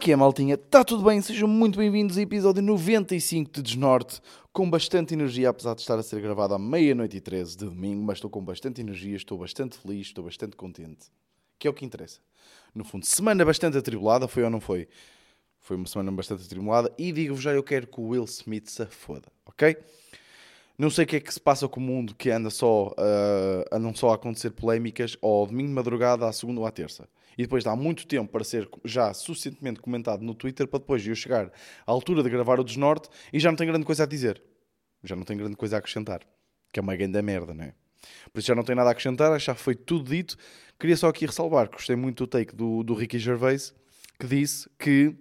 Que é, maltinha? Está tudo bem? Sejam muito bem-vindos ao episódio 95 de Desnorte, com bastante energia, apesar de estar a ser gravado à meia-noite e 13 de domingo, mas estou com bastante energia, estou bastante feliz, estou bastante contente, que é o que interessa. No fundo, semana bastante atribulada, foi ou não foi? Foi uma semana bastante atribulada, e digo-vos já, eu quero que o Will Smith se foda, ok? Não sei o que é que se passa com o mundo que anda só, uh, andam só a acontecer polémicas ao domingo de madrugada, à segunda ou à terça. E depois dá muito tempo para ser já suficientemente comentado no Twitter para depois eu chegar à altura de gravar o Desnorte e já não tenho grande coisa a dizer. Já não tenho grande coisa a acrescentar. Que é uma grande merda, não é? Por isso já não tenho nada a acrescentar, já foi tudo dito. Queria só aqui ressalvar que gostei muito do take do, do Ricky Gervais, que disse que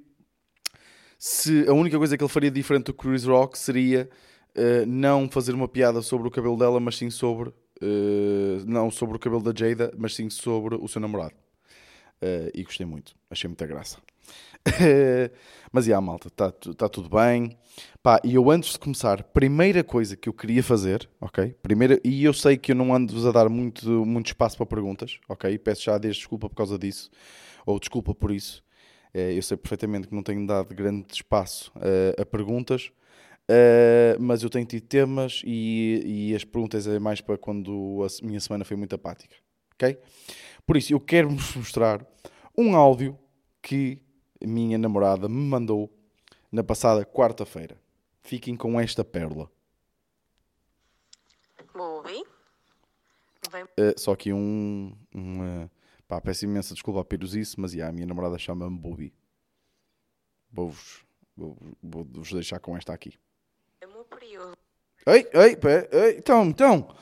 se a única coisa que ele faria diferente do Chris Rock seria uh, não fazer uma piada sobre o cabelo dela, mas sim sobre. Uh, não sobre o cabelo da Jada, mas sim sobre o seu namorado. Uh, e gostei muito, achei muita graça. mas e yeah, malta, está tá tudo bem. Pá, e eu antes de começar, primeira coisa que eu queria fazer, ok? Primeira, e eu sei que eu não ando-vos a dar muito, muito espaço para perguntas, ok? Peço já desde desculpa por causa disso, ou desculpa por isso. eu sei perfeitamente que não tenho dado grande espaço a perguntas, Uh, mas eu tenho tido temas e, e, as perguntas é mais para quando a minha semana foi muito apática. Ok? Por isso, eu quero vos mostrar um áudio que a minha namorada me mandou na passada quarta-feira. Fiquem com esta pérola. Bobby? Uh, só aqui um. um uh, pá, peço imensa desculpa a Piruzice, mas yeah, a minha namorada chama-me Bobby. Vou-vos vou, vou -vos deixar com esta aqui período. Ei, ei, pé, ei, então, então.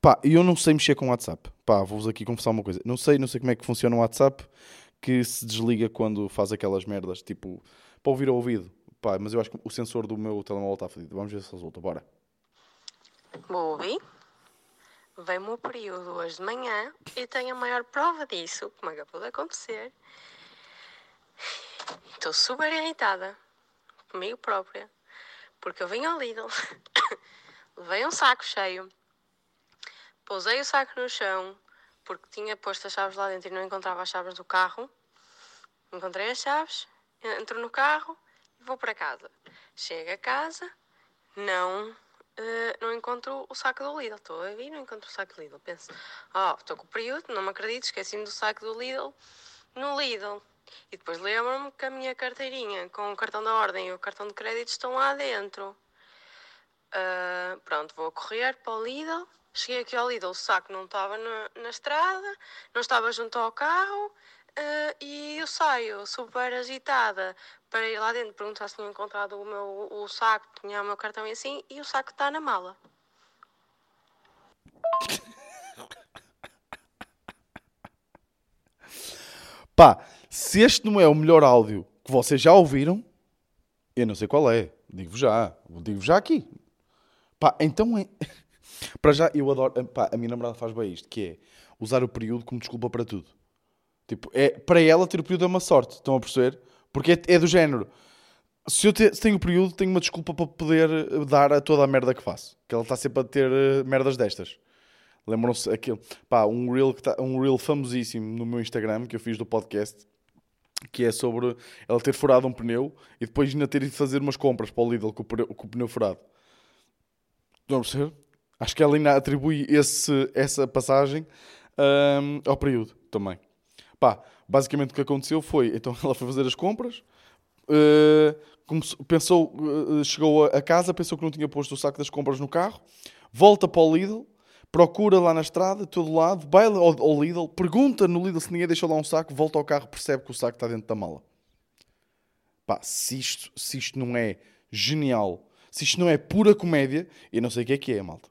Pá, eu não sei mexer com o WhatsApp. Pá, vou-vos aqui confessar uma coisa. Não sei, não sei como é que funciona o WhatsApp que se desliga quando faz aquelas merdas, tipo, para ouvir ao ouvido. Pá, mas eu acho que o sensor do meu telemóvel está fodido. Vamos ver se resulta. Bora. Bobby, vem-me o período hoje de manhã e tenho a maior prova disso, como acabou de acontecer. Estou super irritada comigo própria porque eu vim ao Lidl, levei um saco cheio, pousei o saco no chão, porque tinha posto as chaves lá dentro e não encontrava as chaves do carro. Encontrei as chaves, entro no carro e vou para casa. Chego a casa, não, uh, não encontro o saco do Lidl. Estou a vir, não encontro o saco do Lidl. Penso, oh, estou com o período, não me acredito, esqueci-me do saco do Lidl no Lidl. E depois lembro-me que a minha carteirinha com o cartão da ordem e o cartão de crédito estão lá dentro. Uh, pronto, vou correr para o Lidl. Cheguei aqui ao Lidl, o saco não estava na, na estrada, não estava junto ao carro. Uh, e eu saio super agitada para ir lá dentro perguntar se tinha encontrado o meu o saco, tinha o meu cartão e assim, e o saco está na mala. Pá, se este não é o melhor áudio que vocês já ouviram, eu não sei qual é. Digo-vos já. Digo-vos já aqui. Pá, então é. para já, eu adoro. Pá, a minha namorada faz bem isto, que é usar o período como desculpa para tudo. Tipo, é, para ela ter o período é uma sorte, estão a perceber? Porque é, é do género. Se eu te, se tenho o período, tenho uma desculpa para poder dar a toda a merda que faço. Que ela está sempre a ter uh, merdas destas. Lembram-se aquele, pá, um reel, que tá, um reel famosíssimo no meu Instagram que eu fiz do podcast, que é sobre ela ter furado um pneu e depois ainda ter ido fazer umas compras para o Lidl com o pneu, com o pneu furado. Estão a perceber? Acho que ela ainda atribui esse, essa passagem um, ao período também. Pá, basicamente o que aconteceu foi, então ela foi fazer as compras, uh, começou, pensou, uh, chegou a casa, pensou que não tinha posto o saco das compras no carro, volta para o Lidl, procura lá na estrada, todo lado, vai ao, ao Lidl, pergunta no Lidl se ninguém deixou lá um saco, volta ao carro, percebe que o saco está dentro da mala. Pá, se isto, se isto não é genial, se isto não é pura comédia, eu não sei o que é que é, malta.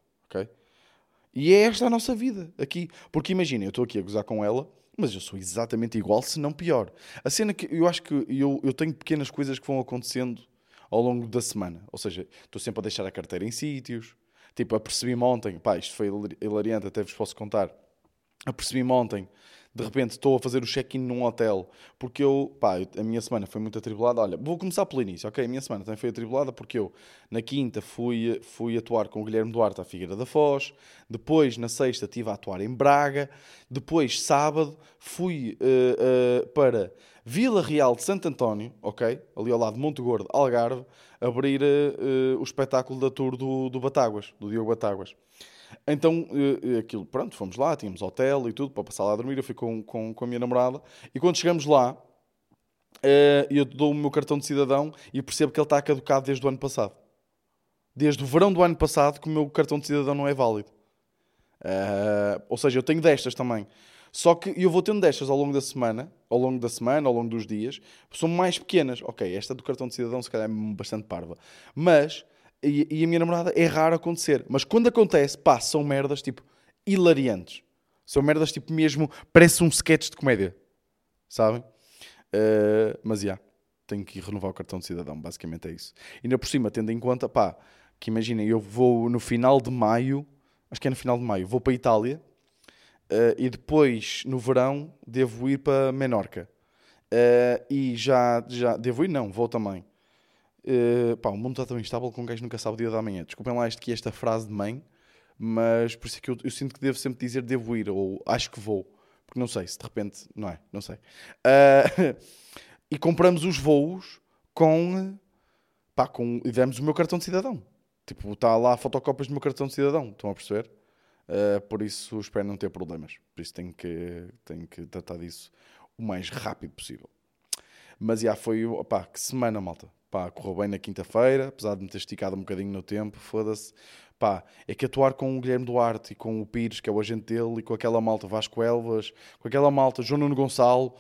E é esta a nossa vida aqui. Porque imagina, eu estou aqui a gozar com ela, mas eu sou exatamente igual, se não pior. A cena que eu acho que eu, eu tenho pequenas coisas que vão acontecendo ao longo da semana. Ou seja, estou sempre a deixar a carteira em sítios, Tipo, apercebi-me ontem, pá, isto foi hilariante, até vos posso contar. Apercebi-me ontem de repente estou a fazer o check-in num hotel, porque eu, pá, a minha semana foi muito atribulada. Olha, vou começar pelo início, ok? A minha semana também foi atribulada porque eu, na quinta, fui, fui atuar com o Guilherme Duarte à Figueira da Foz, depois, na sexta, estive a atuar em Braga, depois, sábado, fui eh, eh, para Vila Real de Santo António, ok? Ali ao lado de Monte Gordo, Algarve, abrir eh, o espetáculo da tour do, do Batáguas, do Diogo Batáguas. Então, eh, aquilo, pronto, fomos lá, tínhamos hotel e tudo para passar lá a dormir. Eu fui com, com, com a minha namorada e quando chegamos lá, eh, eu dou o meu cartão de cidadão e percebo que ele está caducado desde o ano passado. Desde o verão do ano passado que o meu cartão de cidadão não é válido. Eh, ou seja, eu tenho destas também. Só que eu vou tendo destas ao longo da semana, ao longo da semana, ao longo dos dias, são mais pequenas. Ok, esta do cartão de cidadão se calhar é bastante parva. Mas, e, a minha namorada é raro acontecer. Mas quando acontece, pá, são merdas tipo hilariantes. São merdas tipo mesmo, parece um sketch de comédia. Sabem? Uh, mas já, tenho que renovar o cartão de cidadão, basicamente é isso. E ainda por cima, tendo em conta, pá, que imaginem, eu vou no final de maio, acho que é no final de maio, vou para a Itália uh, e depois, no verão, devo ir para Menorca. Uh, e já, já, devo ir? Não, vou também. Uh, pá, o mundo está tão instável que um gajo nunca sabe o dia da manhã. Desculpem lá este, aqui esta frase de mãe, mas por isso é que eu, eu sinto que devo sempre dizer devo ir, ou acho que vou. Porque não sei, se de repente, não é, não sei. Uh, e compramos os voos com, pá, com, e demos o meu cartão de cidadão. Tipo, está lá fotocópias do meu cartão de cidadão, estão a perceber? Uh, por isso espero não ter problemas. Por isso tenho que, tenho que tratar disso o mais rápido possível. Mas já foi, pá, que semana, malta. Pá, correu bem na quinta-feira, apesar de me ter esticado um bocadinho no tempo, foda-se. Pá, é que atuar com o Guilherme Duarte e com o Pires, que é o agente dele, e com aquela malta Vasco Elvas, com aquela malta João Nuno Gonçalo,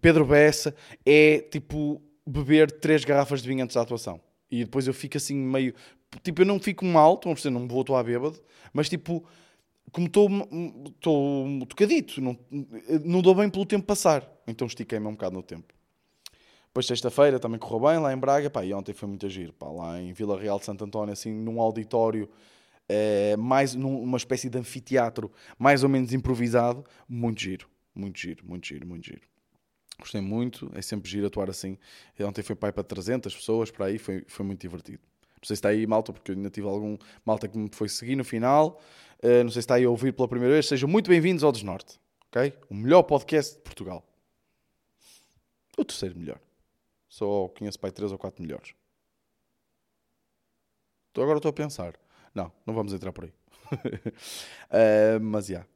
Pedro Bessa, é tipo beber três garrafas de vinho antes da atuação. E depois eu fico assim meio. Tipo, eu não fico mal, estão a perceber, não vou atuar bêbado, mas tipo, como estou tocadito, não, não dou bem pelo tempo passar. Então estiquei-me um bocado no tempo. Depois, sexta-feira, também correu bem lá em Braga. Pá, e ontem foi muito giro. Pá, lá em Vila Real de Santo António, assim, num auditório, é, mais numa espécie de anfiteatro, mais ou menos improvisado. Muito giro, muito giro, muito giro, muito giro. Gostei muito. É sempre giro atuar assim. E ontem foi pai para 300 pessoas, para aí. Foi, foi muito divertido. Não sei se está aí, malta, porque eu ainda tive algum malta que me foi seguir no final. Uh, não sei se está aí a ouvir pela primeira vez. Sejam muito bem-vindos ao Desnorte. Ok? O melhor podcast de Portugal. O terceiro melhor. Só conheço pai 3 ou 4 melhores. Então agora estou a pensar. Não, não vamos entrar por aí. uh, mas já. Yeah.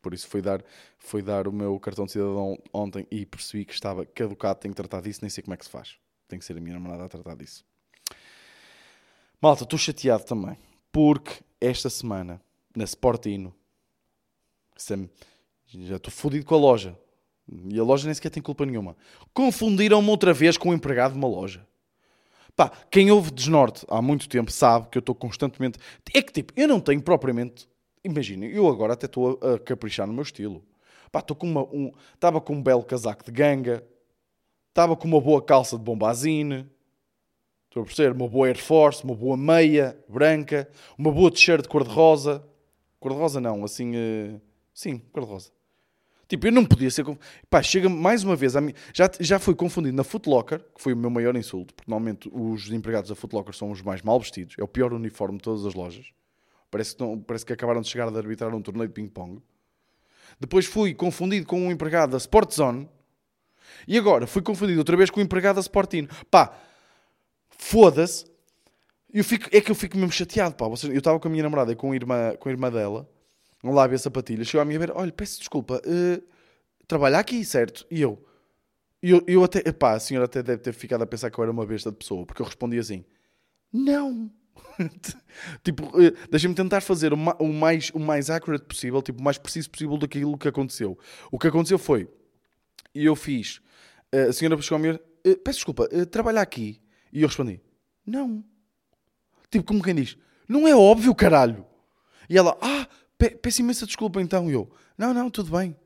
Por isso foi dar, foi dar o meu cartão de cidadão ontem e percebi que estava caducado. Tenho que tratar disso, nem sei como é que se faz. Tem que ser a minha namorada a tratar disso. Malta, estou chateado também. Porque esta semana, na Sportino, já estou fodido com a loja. E a loja nem sequer tem culpa nenhuma. Confundiram-me outra vez com um empregado de uma loja. Pá, quem ouve Desnorte há muito tempo sabe que eu estou constantemente. É que tipo, eu não tenho propriamente. Imaginem, eu agora até estou a, a caprichar no meu estilo. Pá, estou com uma. Um... Com um belo casaco de ganga. Estava com uma boa calça de bombazine. Estou a perceber? Uma boa Air Force, uma boa meia branca, uma boa t-shirt de cor-de-rosa. Cor-de-rosa não, assim. Uh... Sim, cor-de-rosa. Tipo, eu não podia ser. Pá, chega mais uma vez a mim. Já, já fui confundido na Footlocker, que foi o meu maior insulto, porque normalmente os empregados da Footlocker são os mais mal vestidos. É o pior uniforme de todas as lojas. Parece que, não, parece que acabaram de chegar a arbitrar um torneio de ping-pong. Depois fui confundido com um empregado da Sport Zone. E agora fui confundido outra vez com um empregado da Sportino. Pá, foda-se. Eu fico, é que eu fico mesmo chateado, pá. Eu estava com a minha namorada e com a irmã, com a irmã dela. Vamos lá ver a sapatilha. Chegou a minha ver, olha, peço desculpa, uh, trabalha aqui, certo? E eu, eu, eu até, pá, a senhora até deve ter ficado a pensar que eu era uma besta de pessoa, porque eu respondi assim, não. tipo, uh, deixa-me tentar fazer o, ma o, mais, o mais accurate possível, tipo, o mais preciso possível daquilo que aconteceu. O que aconteceu foi, e eu fiz, uh, a senhora chegou a minha, uh, peço desculpa, trabalha aqui? E eu respondi, não. Tipo, como quem diz, não é óbvio, caralho. E ela, ah, peço imensa desculpa então. E eu, não, não, tudo bem.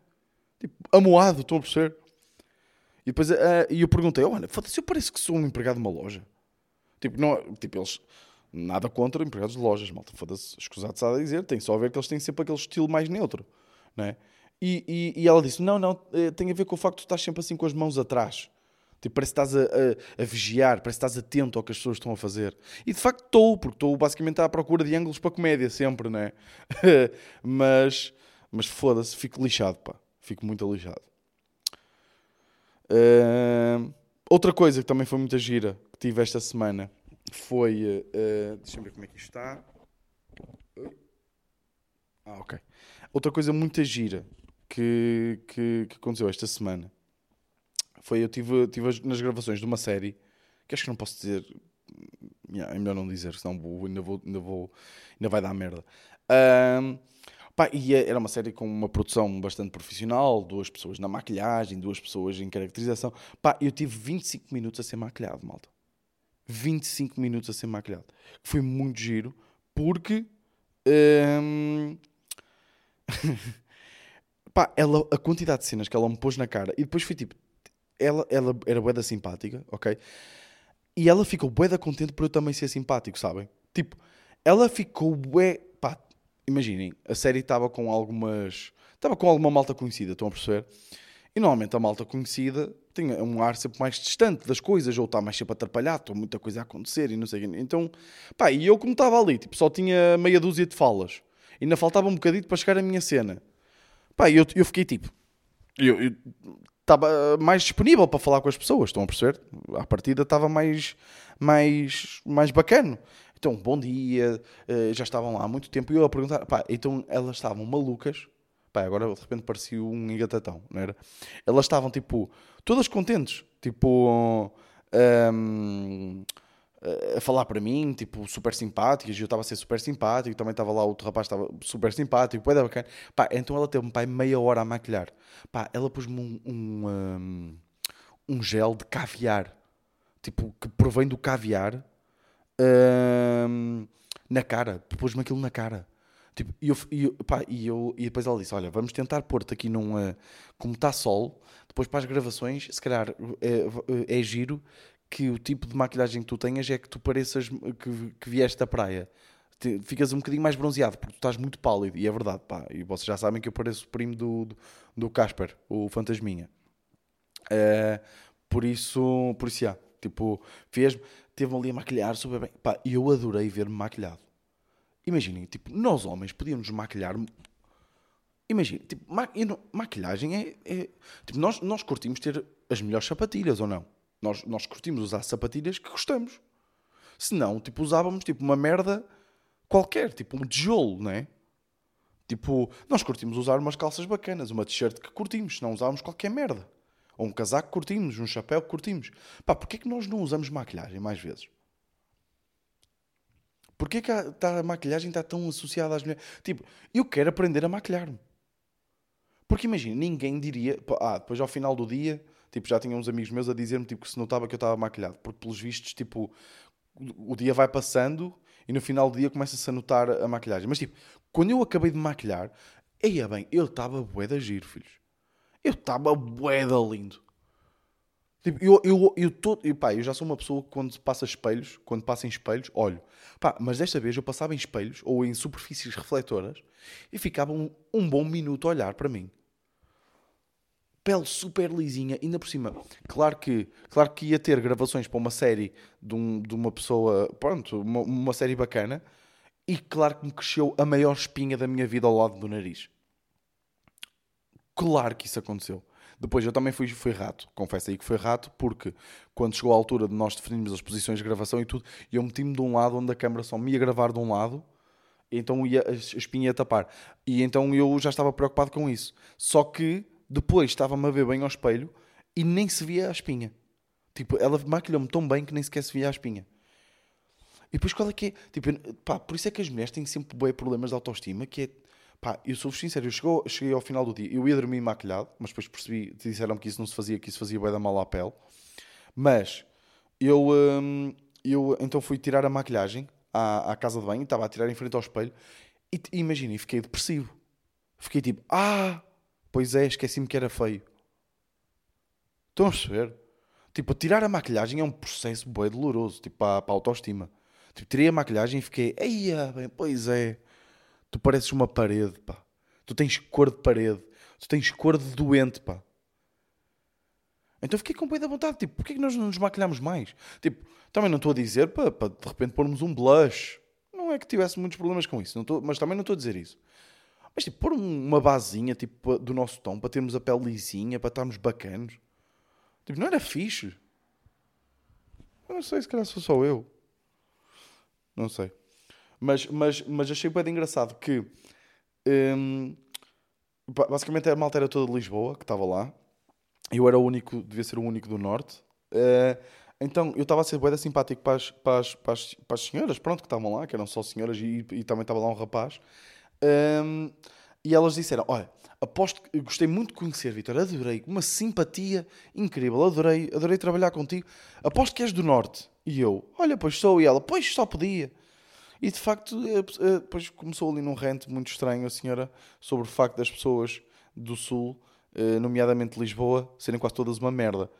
Tipo, amoado, estão a perceber? E depois uh, eu perguntei, olha, foda-se, eu pareço que sou um empregado de uma loja. Tipo, não, tipo eles, nada contra empregados de lojas, malta, foda-se, escusado-se a dizer, tem só a ver que eles têm sempre aquele estilo mais neutro, né? E, e, e ela disse: Não, não, eh, tem a ver com o facto de tu estás sempre assim com as mãos atrás. Tipo, parece que estás a, a, a, vigiar, parece que estás atento ao que as pessoas estão a fazer. E de facto estou, porque estou basicamente à procura de ângulos para comédia, sempre, não é? mas, mas foda-se, fico lixado, pá. Fico muito lixado. Uh, outra coisa que também foi muita gira que tive esta semana foi. Uh, Deixa-me ver como é que isto está. Ah, ok. Outra coisa muito gira que, que, que aconteceu esta semana foi eu tive, tive nas gravações de uma série que acho que não posso dizer. É melhor não dizer, senão vou, ainda, vou, ainda, vou, ainda vai dar merda. Um, pá, e é, era uma série com uma produção bastante profissional, duas pessoas na maquilhagem, duas pessoas em caracterização. Pá, eu tive 25 minutos a ser maquilhado, malta. 25 minutos a ser maquilhado. Foi muito giro, porque. Um... pá, ela, a quantidade de cenas que ela me pôs na cara, e depois foi tipo, ela, ela era bué simpática, ok? E ela ficou bué da contente por eu também ser simpático, sabem? Tipo, ela ficou bué... Pá, imaginem, a série estava com algumas... Estava com alguma malta conhecida, estão a perceber? E normalmente a malta conhecida tem um ar sempre mais distante das coisas, ou está mais sempre atrapalhado, ou muita coisa a acontecer e não sei o quê. Então, pá, e eu como estava ali, tipo, só tinha meia dúzia de falas. Ainda faltava um bocadito para chegar a minha cena. Pá, eu, eu fiquei tipo... Eu, eu estava mais disponível para falar com as pessoas, estão a perceber? À partida estava mais, mais, mais bacana. Então, bom dia, eh, já estavam lá há muito tempo e eu a perguntar, pá, então elas estavam malucas, pá, agora de repente parecia um engatatão, não era? Elas estavam tipo, todas contentes, tipo, um, a falar para mim, tipo, super simpáticas, e eu estava a ser super simpático, também estava lá, outro rapaz estava super simpático, pô, bacana. Pá, então ela teve-me, pai, meia hora a maquilhar. Pá, ela pôs-me um, um, um, um, gel de caviar, tipo, que provém do caviar, um, na cara, pôs-me aquilo na cara. Tipo, e, eu, e, pá, e, eu, e depois ela disse: Olha, vamos tentar pôr-te aqui num. Uh, como está sol, depois para as gravações, se calhar é, é giro que o tipo de maquilhagem que tu tenhas é que tu pareças que, que vieste da praia. Ficas um bocadinho mais bronzeado porque tu estás muito pálido, e é verdade, pá. E vocês já sabem que eu pareço o primo do, do, Casper, o Fantasminha. Uh, por isso, por isso, já, tipo, fez teve-me ali a maquilhar super bem. Pá, eu adorei ver-me maquilhado. Imaginem, tipo, nós homens podíamos maquilhar. Imagina, tipo, ma... maquilhagem é. é... Tipo, nós, nós curtimos ter as melhores sapatilhas ou não? Nós, nós curtimos usar sapatilhas que gostamos. Se não, tipo, usávamos tipo uma merda qualquer, tipo um tijolo, não é? Tipo, nós curtimos usar umas calças bacanas, uma t-shirt que curtimos, não usávamos qualquer merda. Ou um casaco que curtimos, um chapéu que curtimos. Pá, porquê é que nós não usamos maquilhagem mais vezes? Porquê que a, tá, a maquilhagem está tão associada às mulheres? Tipo, eu quero aprender a maquilhar-me. Porque imagina, ninguém diria... Ah, depois ao final do dia Tipo, já tinha uns amigos meus a dizer-me tipo, que se notava que eu estava maquilhado. Porque, pelos vistos, tipo, o dia vai passando e no final do dia começa-se a notar a maquilhagem. Mas, tipo, quando eu acabei de maquilhar, eia bem, eu estava bué da giro, filhos. Eu estava bué da lindo. Tipo, eu, eu, eu, tô, eu, pá, eu já sou uma pessoa que quando passa espelhos, quando passa em espelhos, olho. Pá, mas desta vez eu passava em espelhos ou em superfícies refletoras e ficava um, um bom minuto a olhar para mim pele super lisinha, ainda por cima. Claro que, claro que ia ter gravações para uma série de, um, de uma pessoa, pronto, uma, uma, série bacana, e claro que me cresceu a maior espinha da minha vida ao lado do nariz. Claro que isso aconteceu. Depois eu também fui, fui rato, confesso aí que foi rato, porque quando chegou a altura de nós definirmos as posições de gravação e tudo, eu meti-me de um lado onde a câmera só me ia gravar de um lado, então ia, a espinha ia tapar. E então eu já estava preocupado com isso. Só que depois estava-me a ver bem ao espelho e nem se via a espinha. Tipo, ela maquilhou-me tão bem que nem sequer se via a espinha. E depois qual é que é? Tipo, pá, por isso é que as mulheres têm sempre bem problemas de autoestima, que é... Pá, eu sou sincero, eu chegou, cheguei ao final do dia, eu ia dormir maquilhado, mas depois percebi, disseram que isso não se fazia, que isso fazia bem da mal à pele. Mas, eu, hum, eu então fui tirar a maquilhagem à, à casa de banho, estava a tirar em frente ao espelho, e imaginem, fiquei depressivo. Fiquei tipo, ah, Pois é, esqueci-me que era feio. Estão a perceber? Tipo, tirar a maquilhagem é um processo bem doloroso, tipo, para, para a autoestima. Tipo, tirei a maquilhagem e fiquei, eia, bem, pois é, tu pareces uma parede, pá. Tu tens cor de parede. Tu tens cor de doente, pá. Então fiquei com o da vontade. Tipo, porquê que nós não nos maquilhamos mais? Tipo, também não estou a dizer para, de repente pormos um blush. Não é que tivesse muitos problemas com isso. Não mas também não estou a dizer isso. Mas tipo, pôr uma basinha tipo, do nosso tom para termos a pele lisinha, para estarmos bacanos. Tipo, não era fixe. Eu não sei, se calhar sou só eu. Não sei. Mas, mas, mas achei bem engraçado que hum, basicamente a malta era toda de Lisboa que estava lá. Eu era o único, devia ser o único do Norte. Uh, então eu estava a ser boeda simpático para as, para, as, para, as, para as senhoras, pronto, que estavam lá, que eram só senhoras e, e também estava lá um rapaz. Um, e elas disseram: Olha, aposto que gostei muito de conhecer, Vitor, adorei, uma simpatia incrível, adorei, adorei trabalhar contigo. Aposto que és do Norte. E eu: Olha, pois sou. E ela: Pois só podia. E de facto, eh, eh, depois começou ali num rente muito estranho a senhora sobre o facto das pessoas do Sul, eh, nomeadamente Lisboa, serem quase todas uma merda.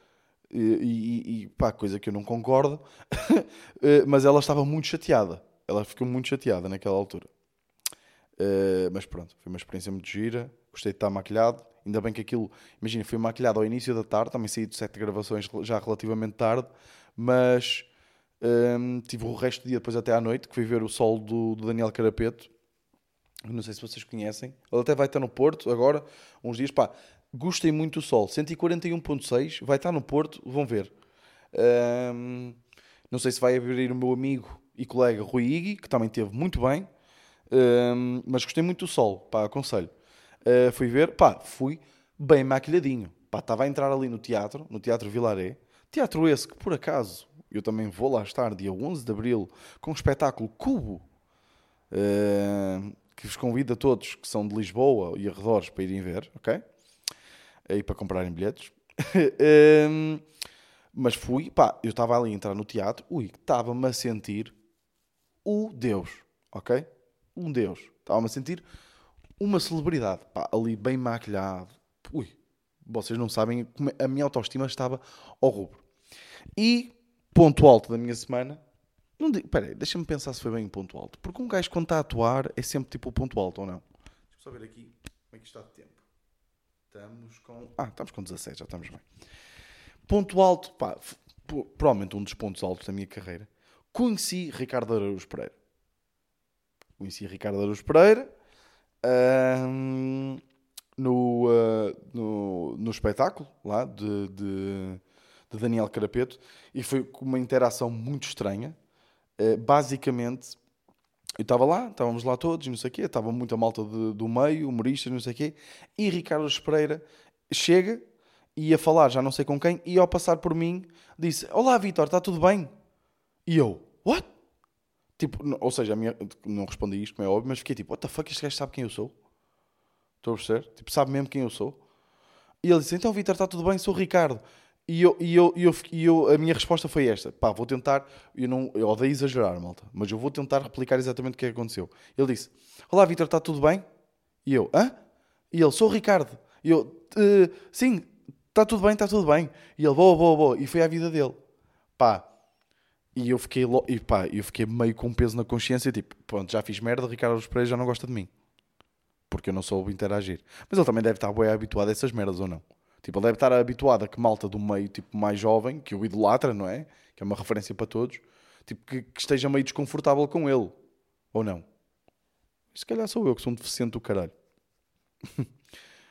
E, e, e pá, coisa que eu não concordo, mas ela estava muito chateada. Ela ficou muito chateada naquela altura. Uh, mas pronto, foi uma experiência muito gira. Gostei de estar maquilhado. Ainda bem que aquilo, imagina, fui maquilhado ao início da tarde. Também saí de sete gravações já relativamente tarde. Mas um, ehm, tive o resto do dia depois até à noite, que fui ver o sol do, do Daniel Carapeto. Não sei se vocês conhecem. Ele até vai estar no Porto agora, uns dias. Pá, gostei muito do sol. 141.6, vai estar no Porto, vão ver. Um, ehm, não sei se vai abrir o meu amigo e colega Rui Igui, que também teve muito bem mas gostei muito do sol, pá, aconselho. Uh, fui ver, pá, fui bem maquilhadinho. Pá, estava a entrar ali no teatro, no Teatro Vilaré. Teatro esse que, por acaso, eu também vou lá estar dia 11 de Abril com o espetáculo Cubo. Uh, que vos convido a todos que são de Lisboa e arredores para irem ver, ok? E para comprarem bilhetes. um, mas fui, pá, eu estava ali a entrar no teatro, ui, estava-me a sentir o Deus, ok? Um deus. Estava-me a sentir uma celebridade. Pá, ali bem maquilhado. Ui, vocês não sabem como a minha autoestima estava ao rubro. E ponto alto da minha semana. Não digo, peraí, deixa-me pensar se foi bem um ponto alto. Porque um gajo quando está a atuar é sempre tipo o ponto alto ou não. Deixa-me só ver aqui como é que está de tempo. Estamos com. Ah, estamos com 17, já estamos bem. Ponto alto, pá, provavelmente um dos pontos altos da minha carreira. Conheci Ricardo Araújo Pereira conheci Ricardo Araújo Pereira no, uh, no, no espetáculo lá de, de, de, Daniel Carapeto e foi uma interação muito estranha. Uh, basicamente, eu estava lá, estávamos lá todos, não sei o quê, estava muita malta de, do meio, humoristas, não sei o quê, e Ricardo Pereira chega e ia falar, já não sei com quem, e ao passar por mim disse: Olá, Vitor, está tudo bem? E eu, what? Tipo, ou seja, minha, não respondi isto, como é óbvio, mas fiquei tipo, what the fuck, este gajo sabe quem eu sou? Estou a perceber? Tipo, sabe mesmo quem eu sou? E ele disse, então Vitor, está tudo bem, sou o Ricardo. E, eu, e, eu, e, eu, e eu, a minha resposta foi esta: pá, vou tentar, eu, não, eu odeio exagerar, malta, mas eu vou tentar replicar exatamente o que, é aconteceu. Ele disse: Olá, Vitor, está tudo bem? E eu: Hã? E ele: Sou o Ricardo. E eu: uh, Sim, está tudo bem, está tudo bem. E ele: Boa, boa, boa. E foi a vida dele. Pá, e eu fiquei, e pá, eu fiquei meio com peso na consciência, tipo, pronto, já fiz merda, Ricardo Pereira já não gosta de mim. Porque eu não soube interagir. Mas ele também deve estar bem habituado a essas merdas, ou não? Tipo, ele deve estar habituado a que malta do meio, tipo, mais jovem, que o idolatra, não é? Que é uma referência para todos, tipo, que, que esteja meio desconfortável com ele. Ou não? Se calhar sou eu que sou um deficiente do caralho.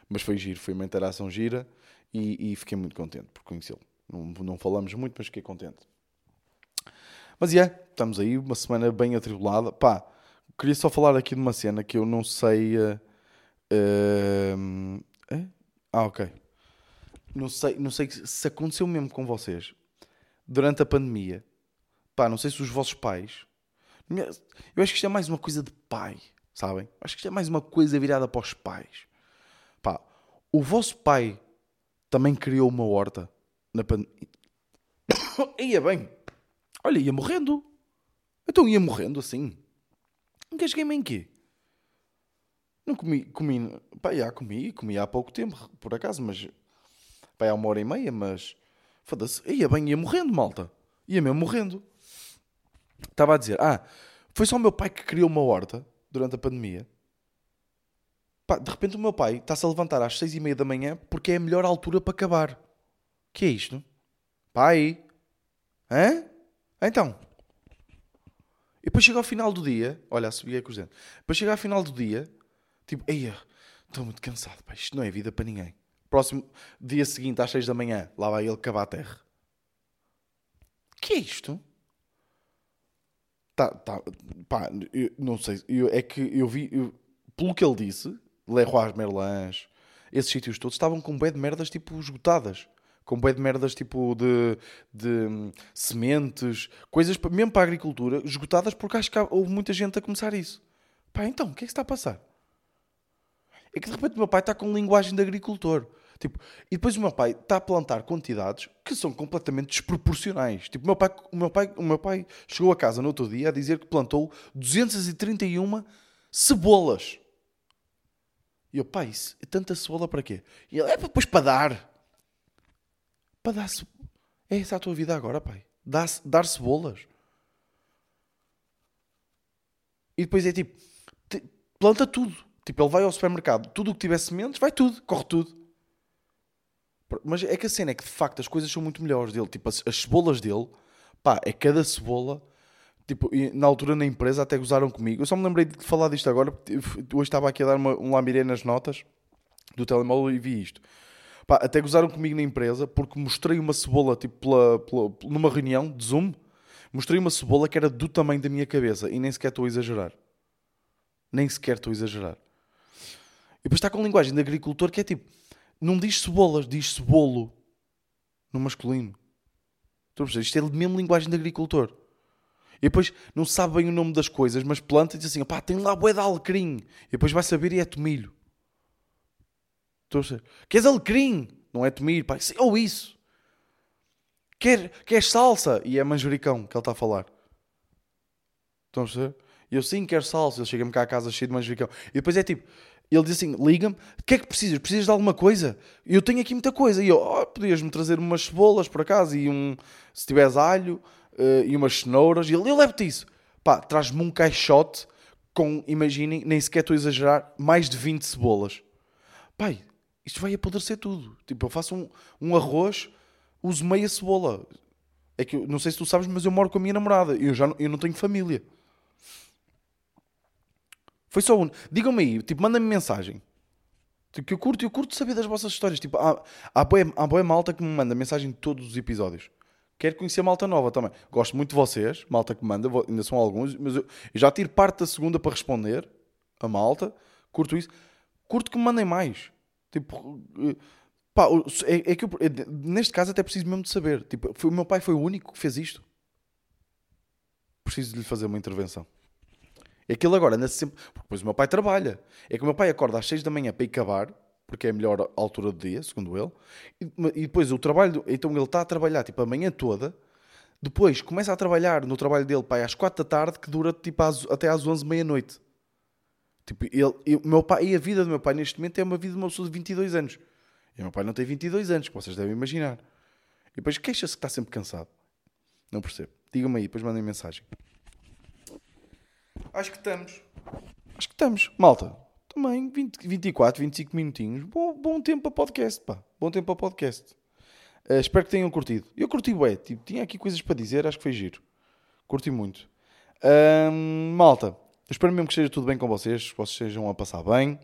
mas foi giro, foi uma interação gira e, e fiquei muito contente por conhecê-lo. Não, não falamos muito, mas fiquei contente. Mas é, yeah, estamos aí, uma semana bem atribulada. Pá, queria só falar aqui de uma cena que eu não sei. Uh, uh, ah, ok. Não sei, não sei se aconteceu mesmo com vocês durante a pandemia. Pá, não sei se os vossos pais. Eu acho que isto é mais uma coisa de pai, sabem? Acho que isto é mais uma coisa virada para os pais. Pá, o vosso pai também criou uma horta na pandemia. Ia bem. Olha, ia morrendo. Então ia morrendo assim. Engasguei-me em quê? Não comi, comi, pá, já comi, comi há pouco tempo, por acaso, mas, pá, há uma hora e meia, mas, foda-se, ia bem, ia morrendo, malta. Ia mesmo morrendo. Estava a dizer, ah, foi só o meu pai que criou uma horta durante a pandemia. Pá, de repente o meu pai está-se a levantar às seis e meia da manhã porque é a melhor altura para acabar. que é isto? Pai? Hã? Então? E depois chega ao final do dia, olha, a subir com os dentes. Depois chega ao final do dia, tipo, eia, estou muito cansado, pá, isto não é vida para ninguém. Próximo dia seguinte, às seis da manhã, lá vai ele cavar a terra. que é isto? Tá, tá, pá, não sei, eu, é que eu vi, eu, pelo que ele disse, Leroy Merlins, esses sítios todos estavam com bué de merdas tipo esgotadas. Com bué de merdas tipo de, de hum, sementes, coisas mesmo para a agricultura, esgotadas porque acho que houve muita gente a começar isso. Pá, então, o que é que está a passar? É que de repente o meu pai está com linguagem de agricultor. Tipo, e depois o meu pai está a plantar quantidades que são completamente desproporcionais. Tipo, o meu pai, o meu pai, o meu pai chegou a casa no outro dia a dizer que plantou 231 cebolas. E eu, pai, isso, tanta cebola para quê? E ele, é depois para dar. Para dar É essa a tua vida agora, pai. Dar, dar cebolas. E depois é tipo, planta tudo. Tipo, ele vai ao supermercado, tudo o que tiver sementes, vai tudo, corre tudo. Mas é que a cena é que de facto as coisas são muito melhores dele. Tipo, as, as cebolas dele, pá, é cada cebola Tipo, na altura na empresa até gozaram comigo. Eu só me lembrei de falar disto agora, porque hoje estava aqui a dar uma, um lamiré nas notas do telemóvel e vi isto. Pá, até gozaram comigo na empresa porque mostrei uma cebola, tipo, pela, pela, numa reunião de Zoom, mostrei uma cebola que era do tamanho da minha cabeça e nem sequer estou a exagerar. Nem sequer estou a exagerar. E depois está com linguagem de agricultor que é tipo, não diz cebolas, diz cebolo no masculino. Estou a perceber? Isto é mesmo linguagem de agricultor. E depois não sabe bem o nome das coisas, mas planta e diz assim: pá, tem lá bué de alecrim. E depois vai saber e é tomilho. Queres alecrim? Não é tomilho, pá. Ou isso. Quer, quer salsa? E é manjericão que ele está a falar. Estão a perceber? Eu sim quero salsa. Ele chega-me cá a casa cheio de manjericão. E depois é tipo, ele diz assim: liga-me, o que é que precisas? Precisas de alguma coisa? Eu tenho aqui muita coisa. E eu, oh, podias-me trazer umas cebolas por acaso e um, se tiveres alho uh, e umas cenouras. E ele, eu levo-te isso. Pá, traz-me um caixote com, imaginem, nem sequer estou a exagerar, mais de 20 cebolas. Pai, isto vai apodrecer tudo. Tipo, eu faço um, um arroz, uso meia cebola. É que eu, não sei se tu sabes, mas eu moro com a minha namorada. Eu já eu não tenho família. Foi só um. Digam-me aí, tipo, mandem-me mensagem. Tipo, que eu curto, eu curto saber das vossas histórias. Tipo, há, há, boa, há boa malta que me manda mensagem de todos os episódios. Quero conhecer malta nova também. Gosto muito de vocês, malta que manda, ainda são alguns, mas eu, eu já tiro parte da segunda para responder a malta. Curto isso. Curto que me mandem mais. Tipo, eh, pá, é, é que eu, é, neste caso até preciso mesmo de saber. Tipo, foi, o meu pai foi o único que fez isto. Preciso de lhe fazer uma intervenção. É que ele agora anda sempre. Porque depois o meu pai trabalha. É que o meu pai acorda às 6 da manhã para ir cavar porque é a melhor altura do dia, segundo ele. E, e depois o trabalho, então ele está a trabalhar tipo a manhã toda, depois começa a trabalhar no trabalho dele pai, às 4 da tarde, que dura tipo às, até às 11 meia-noite. Tipo, ele, meu pai, e a vida do meu pai neste momento é uma vida de uma pessoa de 22 anos. E o meu pai não tem 22 anos, que vocês devem imaginar. E depois queixa-se que está sempre cansado. Não percebo. Digam-me aí, depois mandem mensagem. Acho que estamos. Acho que estamos. Malta, também 20, 24, 25 minutinhos. Bom, bom tempo para podcast, pá. Bom tempo para podcast. Uh, espero que tenham curtido. Eu curti, ué. Tipo, tinha aqui coisas para dizer, acho que foi giro. Curti muito. Malta, espero mesmo que esteja tudo bem com vocês, que vocês estejam a passar bem.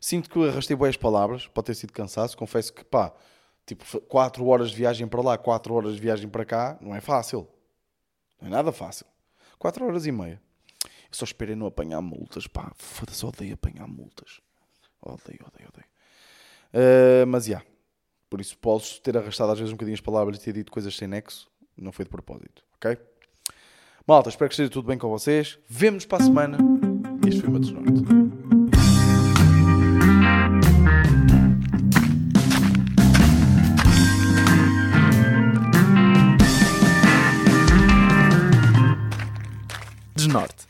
Sinto que arrastei boas palavras, pode ter sido cansaço. Confesso que, pá, tipo, 4 horas de viagem para lá, 4 horas de viagem para cá, não é fácil. Não é nada fácil. 4 horas e meia. Eu só esperei não apanhar multas. Pá, foda-se, odeio apanhar multas. Odeio, odeio, odeio. Uh, mas, já. Yeah, por isso posso ter arrastado às vezes um bocadinho as palavras e ter dito coisas sem nexo. Não foi de propósito, ok? Malta, espero que esteja tudo bem com vocês. Vemo-nos para a semana. Este foi o meu desnorte. Desnorte.